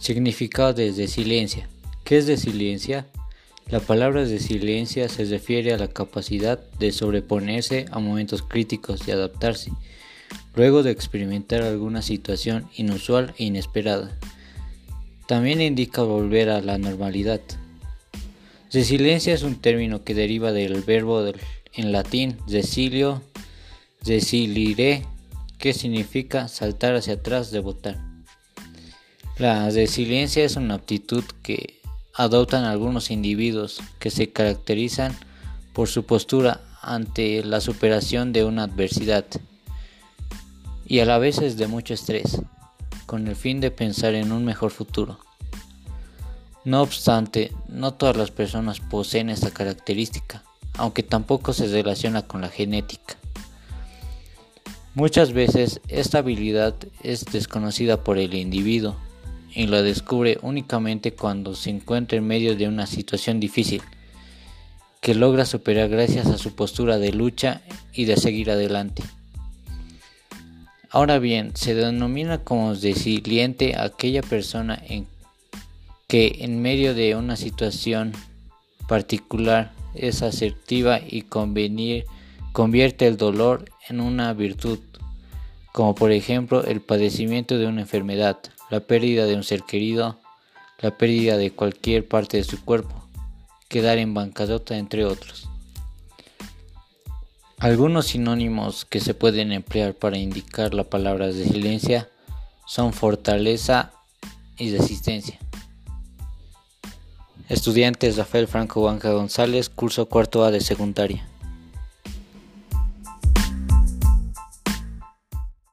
Significado de resiliencia. ¿Qué es resiliencia? La palabra resiliencia se refiere a la capacidad de sobreponerse a momentos críticos y adaptarse, luego de experimentar alguna situación inusual e inesperada. También indica volver a la normalidad. Resiliencia es un término que deriva del verbo en latín resilio, resilire, que significa saltar hacia atrás, debutar. La resiliencia es una aptitud que adoptan algunos individuos que se caracterizan por su postura ante la superación de una adversidad y a la vez es de mucho estrés, con el fin de pensar en un mejor futuro. No obstante, no todas las personas poseen esta característica, aunque tampoco se relaciona con la genética. Muchas veces esta habilidad es desconocida por el individuo y la descubre únicamente cuando se encuentra en medio de una situación difícil, que logra superar gracias a su postura de lucha y de seguir adelante. Ahora bien, se denomina como resiliente aquella persona en que en medio de una situación particular es asertiva y convierte el dolor en una virtud, como por ejemplo el padecimiento de una enfermedad, la pérdida de un ser querido, la pérdida de cualquier parte de su cuerpo, quedar en bancarrota, entre otros. Algunos sinónimos que se pueden emplear para indicar la palabra resiliencia son fortaleza y resistencia. Estudiantes Rafael Franco Banca González, curso cuarto A de secundaria.